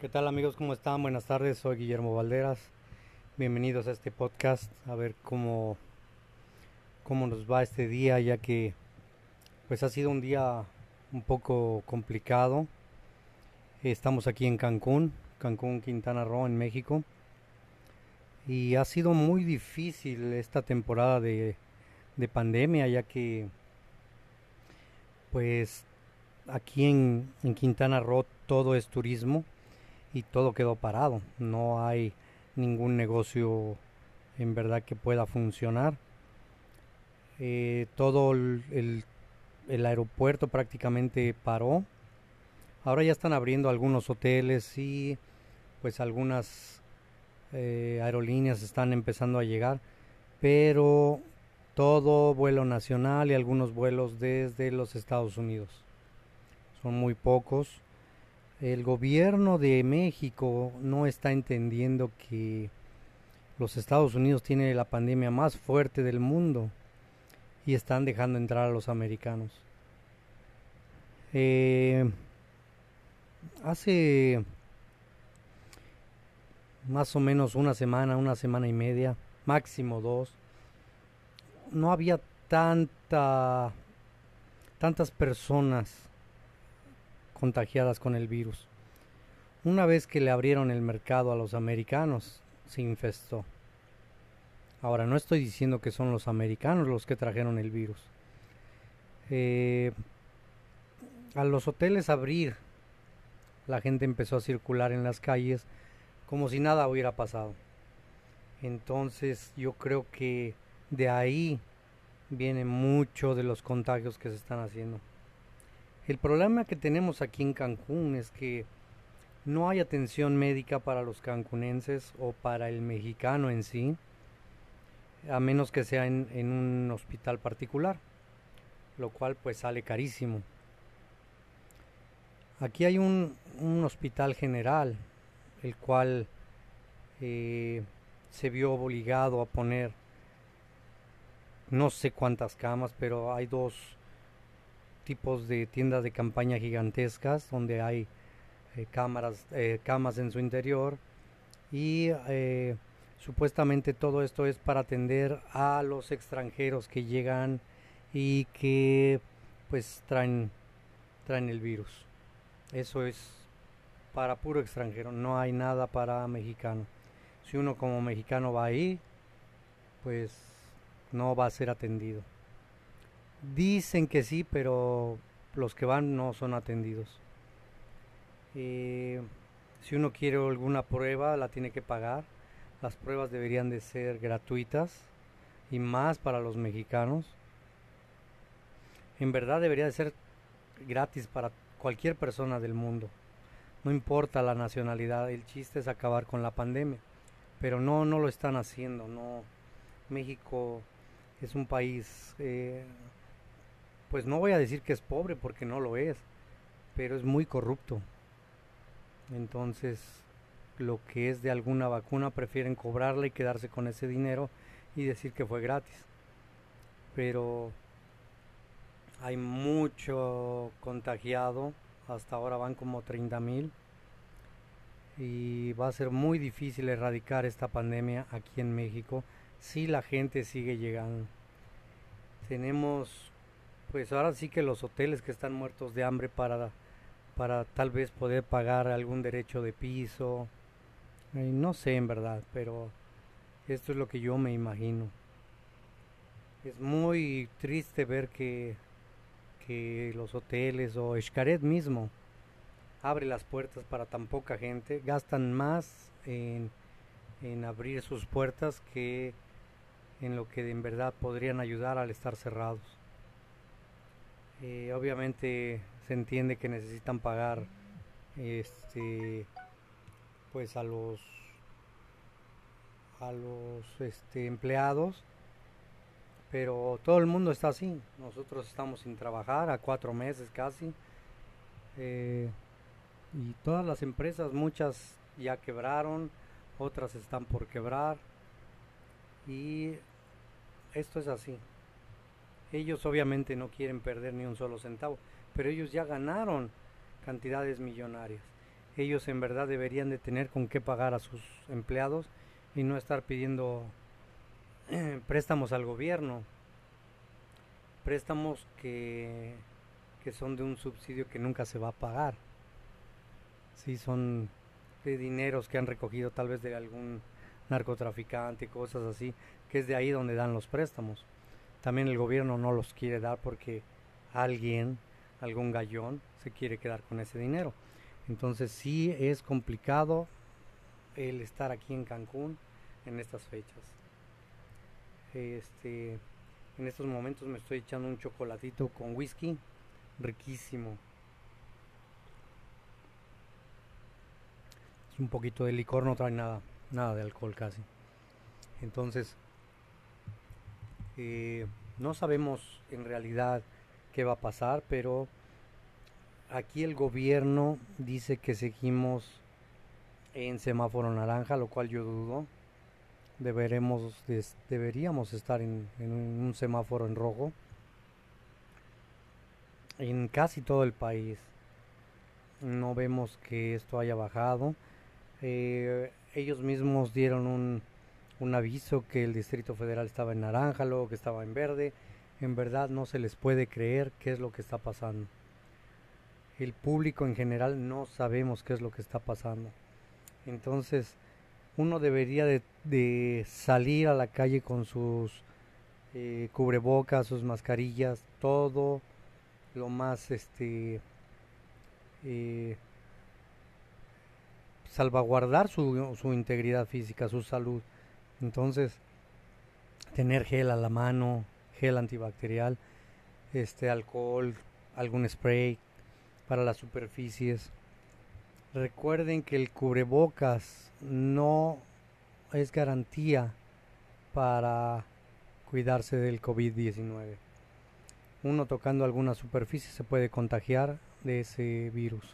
¿Qué tal amigos? ¿Cómo están? Buenas tardes, soy Guillermo Valderas. Bienvenidos a este podcast, a ver cómo, cómo nos va este día, ya que pues ha sido un día un poco complicado. Estamos aquí en Cancún, Cancún, Quintana Roo, en México. Y ha sido muy difícil esta temporada de, de pandemia, ya que pues aquí en, en Quintana Roo todo es turismo y todo quedó parado. No hay ningún negocio en verdad que pueda funcionar. Eh, todo el, el, aeropuerto prácticamente paró. Ahora ya están abriendo algunos hoteles y pues algunas eh, aerolíneas están empezando a llegar, pero todo vuelo nacional y algunos vuelos desde los Estados Unidos. Son muy pocos el gobierno de México no está entendiendo que los Estados Unidos tienen la pandemia más fuerte del mundo y están dejando entrar a los americanos. Eh, hace más o menos una semana, una semana y media, máximo dos, no había tanta tantas personas contagiadas con el virus. Una vez que le abrieron el mercado a los americanos, se infestó. Ahora, no estoy diciendo que son los americanos los que trajeron el virus. Eh, a los hoteles abrir, la gente empezó a circular en las calles como si nada hubiera pasado. Entonces yo creo que de ahí viene mucho de los contagios que se están haciendo. El problema que tenemos aquí en Cancún es que no hay atención médica para los cancunenses o para el mexicano en sí, a menos que sea en, un hospital particular, lo cual pues sale carísimo. Aquí hay un, hospital general, el cual eh, se vio obligado a poner no sé cuántas camas, pero hay dos tipos de tiendas de campaña gigantescas donde hay eh, cámaras, eh, camas en su interior y eh, supuestamente todo esto es para atender a los extranjeros que llegan y que pues traen traen el virus. Eso es para puro extranjero, no hay nada para mexicano. Si uno como mexicano va ahí, pues no va a ser atendido. Dicen que sí, pero los que van no son atendidos. Eh, si uno quiere alguna prueba, la tiene que pagar. Las pruebas deberían de ser gratuitas y más para los mexicanos. En verdad debería de ser gratis para cualquier persona del mundo. No importa la nacionalidad, el chiste es acabar con la pandemia. Pero no, no lo están haciendo. No, México es un país eh, pues no voy a decir que es pobre porque no lo es, pero es muy corrupto. Entonces, lo que es de alguna vacuna prefieren cobrarla y quedarse con ese dinero y decir que fue gratis. Pero hay mucho contagiado, hasta ahora van como 30 mil y va a ser muy difícil erradicar esta pandemia aquí en México si la gente sigue llegando. Tenemos pues ahora sí que los hoteles que están muertos de hambre para, para tal vez poder pagar algún derecho de piso. no sé en verdad, pero esto es lo que yo me imagino. Es muy triste ver que, que los hoteles o Escaret mismo abre las puertas para tan poca gente, gastan más en, en abrir sus puertas que en lo que en verdad podrían ayudar al estar cerrados. Eh, obviamente se entiende que necesitan pagar este pues a los a los este, empleados pero todo el mundo está así. Nosotros estamos sin trabajar a cuatro meses casi. Eh, y todas las empresas muchas ya quebraron otras están por quebrar. Y esto es así ellos obviamente no quieren perder ni un solo centavo, pero ellos ya ganaron cantidades millonarias. ellos en verdad deberían de tener con qué pagar a sus empleados y no estar pidiendo eh, préstamos al gobierno. Préstamos que, que son de un subsidio que nunca se va a pagar. Sí, son de dineros que han recogido tal vez de algún narcotraficante, cosas así, que es de ahí donde dan los préstamos. También el gobierno no los quiere dar porque alguien, algún gallón, se quiere quedar con ese dinero. Entonces sí es complicado el estar aquí en Cancún en estas fechas. Este, en estos momentos me estoy echando un chocolatito con whisky, riquísimo. Es un poquito de licor, no trae nada, nada de alcohol casi. Entonces, eh, no sabemos en realidad qué va a pasar, pero aquí el gobierno dice que seguimos en semáforo naranja, lo cual yo dudo. Deberemos, deberíamos estar en, un semáforo en rojo en casi todo el país. No vemos que esto haya bajado. Eh, ellos mismos dieron un, un aviso que el Distrito Federal estaba en naranja, luego que estaba en verde. En verdad no se les puede creer qué es lo que está pasando. El público en general no sabemos qué es lo que está pasando. Entonces, uno debería de, salir a la calle con sus eh, cubrebocas, sus mascarillas, todo lo más este eh, salvaguardar su, su integridad física, su salud. Entonces, tener gel a la mano, gel antibacterial, este alcohol, algún spray para las superficies. Recuerden que el cubrebocas no es garantía para cuidarse del COVID-19. Uno tocando alguna superficie se puede contagiar de ese virus.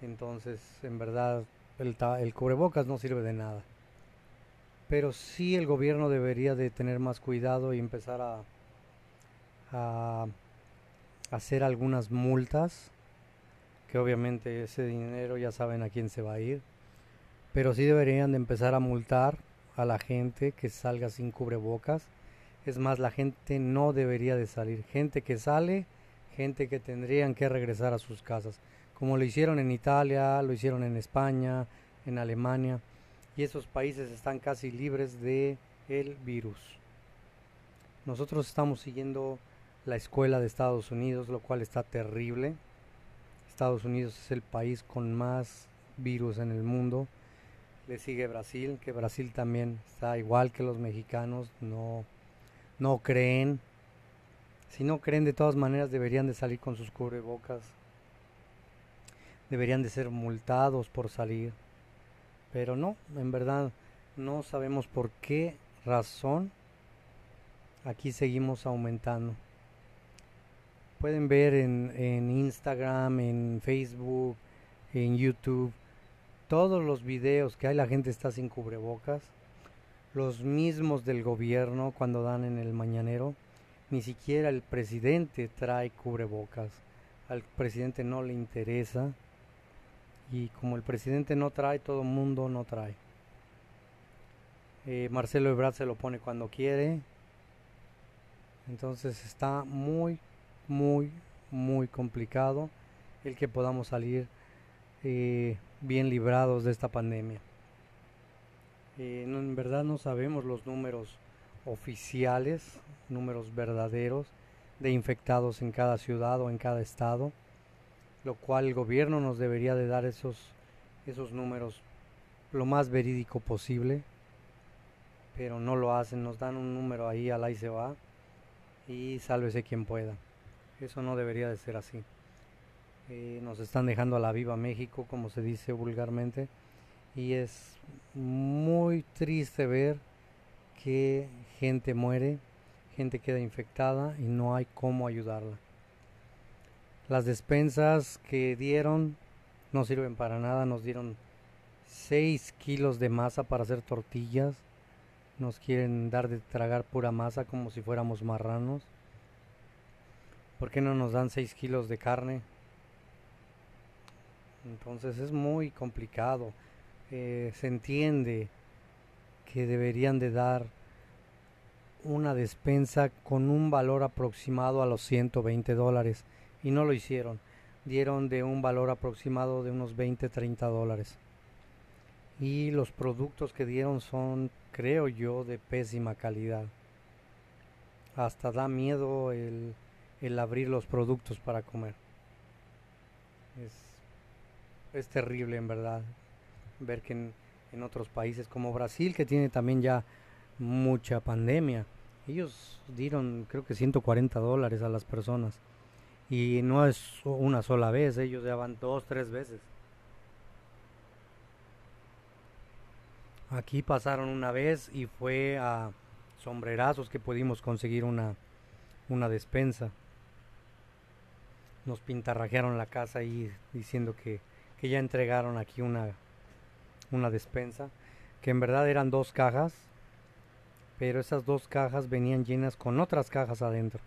Entonces, en verdad, el, el cubrebocas no sirve de nada pero sí el gobierno debería de tener más cuidado y empezar a, hacer algunas multas, que obviamente ese dinero ya saben a quién se va a ir, pero sí deberían de empezar a multar a la gente que salga sin cubrebocas. Es más, la gente no debería de salir. Gente que sale, gente que tendrían que regresar a sus casas, como lo hicieron en Italia, lo hicieron en España, en Alemania y esos países están casi libres de el virus. Nosotros estamos siguiendo la escuela de Estados Unidos, lo cual está terrible. Estados Unidos es el país con más virus en el mundo. Le sigue Brasil, que Brasil también está igual que los mexicanos, no, no creen. Si no creen, de todas maneras deberían de salir con sus cubrebocas. Deberían de ser multados por salir. Pero no, en verdad no sabemos por qué razón aquí seguimos aumentando. Pueden ver en, en Instagram, en Facebook, en YouTube, todos los videos que hay, la gente está sin cubrebocas. Los mismos del gobierno cuando dan en el mañanero. Ni siquiera el presidente trae cubrebocas. Al presidente no le interesa y como el presidente no trae, todo el mundo no trae. Eh, Marcelo Ebrard se lo pone cuando quiere. Entonces está muy, muy, muy complicado el que podamos salir eh, bien librados de esta pandemia. Eh, en verdad no sabemos los números oficiales, números verdaderos de infectados en cada ciudad o en cada estado lo cual el gobierno nos debería de dar esos, esos números lo más verídico posible, pero no lo hacen, nos dan un número ahí, al ahí se va, y sálvese quien pueda. Eso no debería de ser así. Eh, nos están dejando a la viva México, como se dice vulgarmente, y es muy triste ver que gente muere, gente queda infectada y no hay cómo ayudarla. Las despensas que dieron no sirven para nada. Nos dieron 6 kilos de masa para hacer tortillas. Nos quieren dar de tragar pura masa como si fuéramos marranos. ¿Por qué no nos dan 6 kilos de carne? Entonces es muy complicado. Eh, se entiende que deberían de dar una despensa con un valor aproximado a los 120 dólares y no lo hicieron. Dieron de un valor aproximado de unos 20, 30 dólares. Y los productos que dieron son, creo yo, de pésima calidad. Hasta da miedo el, el abrir los productos para comer. Es, es terrible en verdad ver que en, en otros países como Brasil, que tiene también ya mucha pandemia, ellos dieron creo que 140 dólares a las personas. Y no es una sola vez, ellos ya van dos, tres veces. Aquí pasaron una vez y fue a sombrerazos que pudimos conseguir una, una despensa. Nos pintarrajearon la casa ahí diciendo que, que ya entregaron aquí una, una despensa. Que en verdad eran dos cajas pero esas dos cajas venían llenas con otras cajas adentro,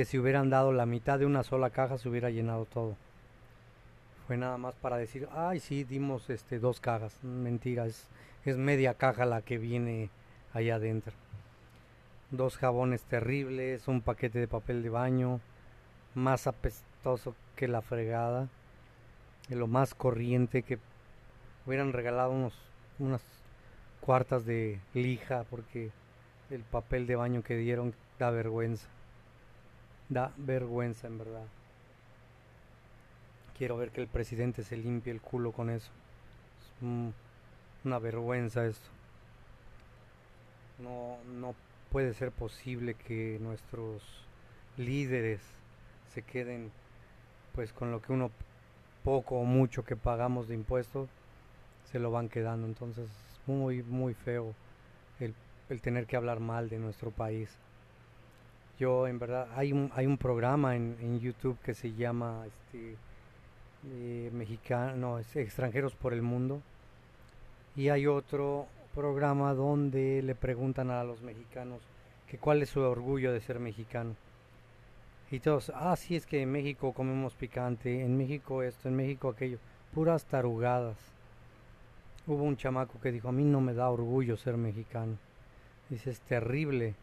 que si hubieran dado la mitad de una sola caja se hubiera llenado todo. Fue nada más para decir, ay sí, dimos este dos cajas. Mentira, es, es media caja la que viene allá adentro. Dos jabones terribles, un paquete de papel de baño, más apestoso que la fregada, de lo más corriente que hubieran regalado unos, unas cuartas de lija porque el papel de baño que dieron da vergüenza. Da vergüenza en verdad. Quiero ver que el presidente se limpie el culo con eso. Es una vergüenza esto. No, no puede ser posible que nuestros líderes se queden pues con lo que uno poco o mucho que pagamos de impuestos se lo van quedando entonces muy, muy feo el, el, tener que hablar mal de nuestro país. Yo, en verdad, hay un, hay un programa en, en YouTube que se llama este, eh, Extranjeros por el Mundo. Y hay otro programa donde le preguntan a los mexicanos que cuál es su orgullo de ser mexicano. Y todos, ah, sí, es que en México comemos picante, en México esto, en México aquello, puras tarugadas. Hubo un chamaco que dijo, a mí no me da orgullo ser mexicano. Dice, es terrible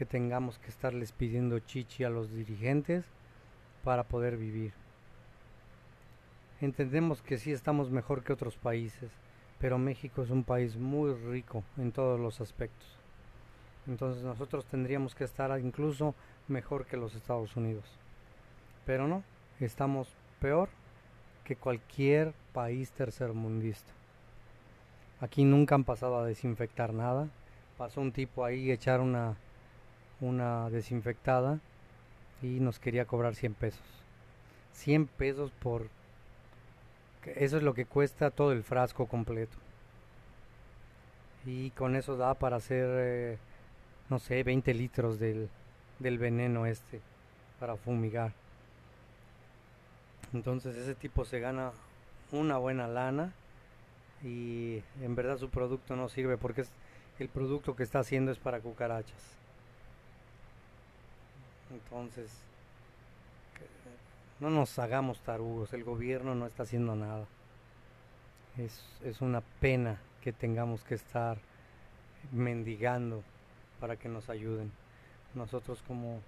que tengamos que estarles pidiendo chichi a los dirigentes para poder vivir. Entendemos que sí estamos mejor que otros países, pero México es un país muy rico en todos los aspectos. Entonces nosotros tendríamos que estar incluso mejor que los Estados Unidos. Pero no, estamos peor que cualquier país tercermundista. Aquí nunca han pasado a desinfectar nada. Pasó un tipo ahí echar una, una desinfectada y nos quería cobrar 100 pesos. 100 pesos por... Eso es lo que cuesta todo el frasco completo. Y con eso da para hacer, eh, no sé, 20 litros del, del veneno este para fumigar. Entonces ese tipo se gana una buena lana y en verdad su producto no sirve porque es, el producto que está haciendo es para cucarachas. Entonces, no nos hagamos tarugos, el gobierno no está haciendo nada. Es, es una pena que tengamos que estar mendigando para que nos ayuden. Nosotros como,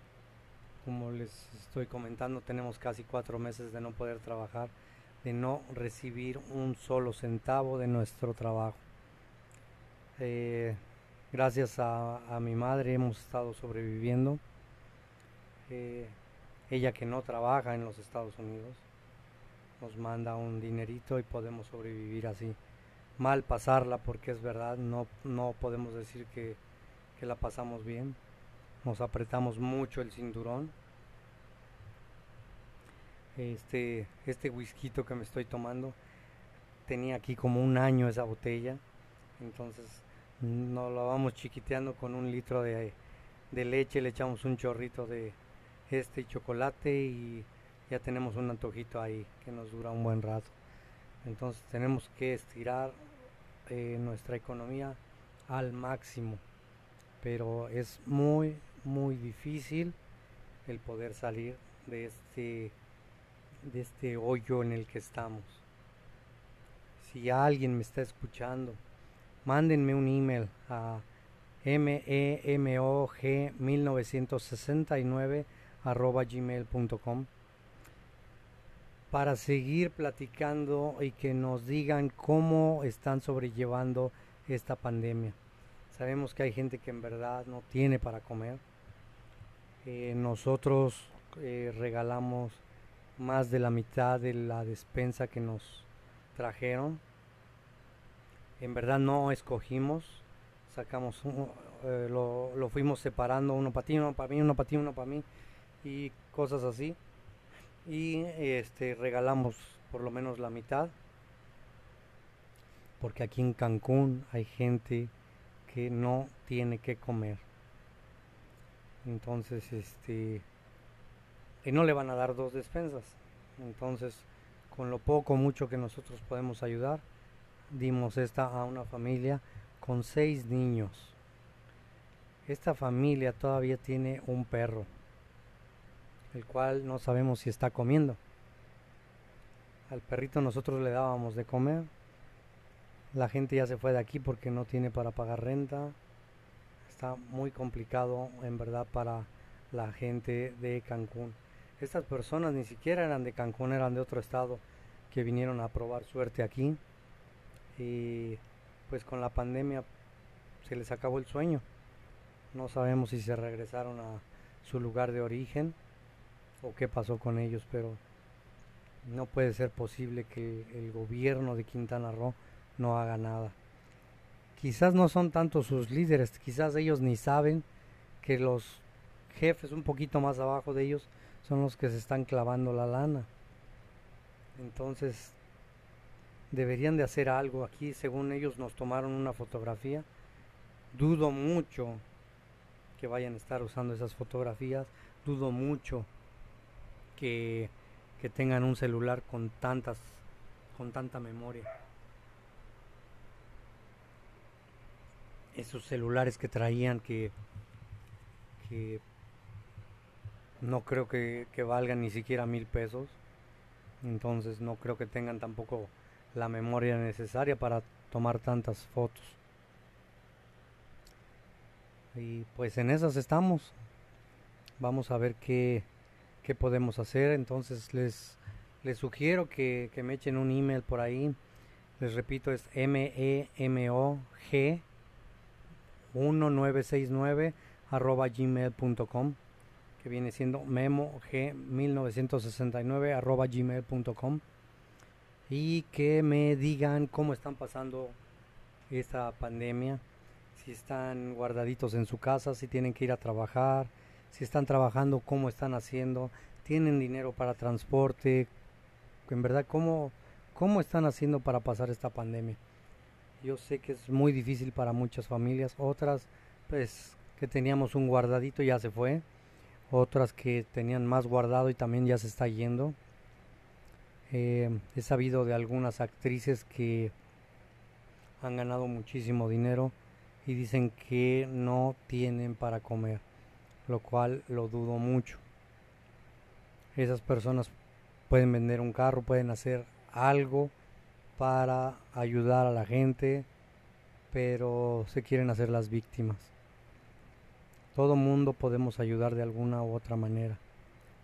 como les estoy comentando, tenemos casi cuatro meses de no poder trabajar de no recibir un solo centavo de nuestro trabajo. Eh, gracias a, mi madre hemos estado sobreviviendo. Ella que no trabaja en los Estados Unidos nos manda un dinerito y podemos sobrevivir así. Mal pasarla porque es verdad, no, no podemos decir que, que la pasamos bien. Nos apretamos mucho el cinturón este, este whisky que me estoy tomando tenía aquí como un año esa botella. Entonces nos la vamos chiquiteando con un litro de, de leche, le echamos un chorrito de este chocolate y ya tenemos un antojito ahí que nos dura un buen rato. Entonces tenemos que estirar eh, nuestra economía al máximo. Pero es muy, muy difícil el poder salir de este de este hoyo en el que estamos. si alguien me está escuchando, mándenme un email a memog1969 arroba gmail.com para seguir platicando y que nos digan cómo están sobrellevando esta pandemia. Sabemos que hay gente que en verdad no tiene para comer. Eh, nosotros eh, regalamos más de la mitad de la despensa que nos trajeron. En verdad no escogimos, sacamos, eh, lo, lo, fuimos separando, uno para ti, uno para mí, uno para ti, uno para mí y cosas así. Y este regalamos por lo menos la mitad. Porque aquí en Cancún hay gente que no tiene que comer. Entonces este y no le van a dar dos despensas. Entonces con lo poco mucho que nosotros podemos ayudar dimos esta a una familia con seis niños. Esta familia todavía tiene un perro el cual no sabemos si está comiendo. Al perrito nosotros le dábamos de comer. La gente ya se fue de aquí porque no tiene para pagar renta. Está muy complicado en verdad para la gente de Cancún. Estas personas ni siquiera eran de Cancún, eran de otro estado que vinieron a probar suerte aquí. Y pues con la pandemia se les acabó el sueño. No sabemos si se regresaron a su lugar de origen o qué pasó con ellos, pero no puede ser posible que el gobierno de Quintana Roo no haga nada. Quizás no son tanto sus líderes, quizás ellos ni saben que los jefes un poquito más abajo de ellos son los que se están clavando la lana. Entonces, deberían de hacer algo aquí, según ellos nos tomaron una fotografía. Dudo mucho que vayan a estar usando esas fotografías, dudo mucho que, tengan un celular con tantas con tanta memoria. Esos celulares que traían que, que no creo que, que valgan ni siquiera mil pesos. Entonces no creo que tengan tampoco la memoria necesaria para tomar tantas fotos. Y pues en esas estamos. Vamos a ver qué, qué podemos hacer. Entonces les, les sugiero que, que me echen un email por ahí. Les repito, es M-E-M-O-G 1969 arroba gmail.com que viene siendo memo g 1969 arroba gmail.com y que me digan cómo están pasando esta pandemia si están guardaditos en su casa si tienen que ir a trabajar si están trabajando, cómo están haciendo, tienen dinero para transporte, en verdad cómo, cómo están haciendo para pasar esta pandemia. Yo sé que es muy difícil para muchas familias, otras pues que teníamos un guardadito ya se fue, otras que tenían más guardado y también ya se está yendo. Eh, he sabido de algunas actrices que han ganado muchísimo dinero y dicen que no tienen para comer lo cual lo dudo mucho. Esas personas pueden vender un carro, pueden hacer algo para ayudar a la gente, pero se quieren hacer las víctimas. Todo mundo podemos ayudar de alguna u otra manera,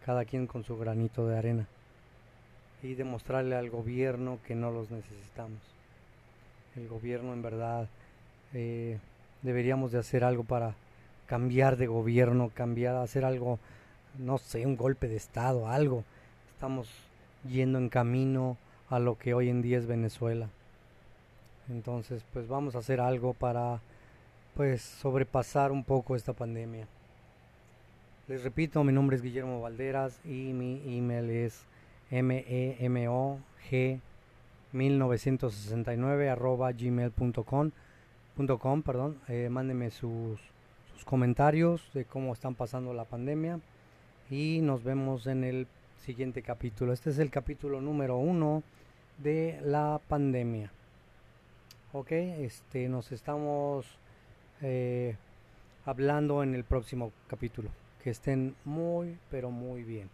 cada quien con su granito de arena, y demostrarle al gobierno que no los necesitamos. El gobierno en verdad eh, deberíamos de hacer algo para cambiar de gobierno, cambiar, hacer algo, no sé, un golpe de Estado, algo. Estamos yendo en camino a lo que hoy en día es Venezuela. Entonces, pues vamos a hacer algo para pues sobrepasar un poco esta pandemia. Les repito, mi nombre es Guillermo Valderas y mi email es memog 1969 arroba gmail.com perdón, eh, mándenme sus comentarios de cómo están pasando la pandemia y nos vemos en el siguiente capítulo. Este es el capítulo número uno de la pandemia. Ok, este, nos estamos eh, hablando en el próximo capítulo. Que estén muy, pero muy bien.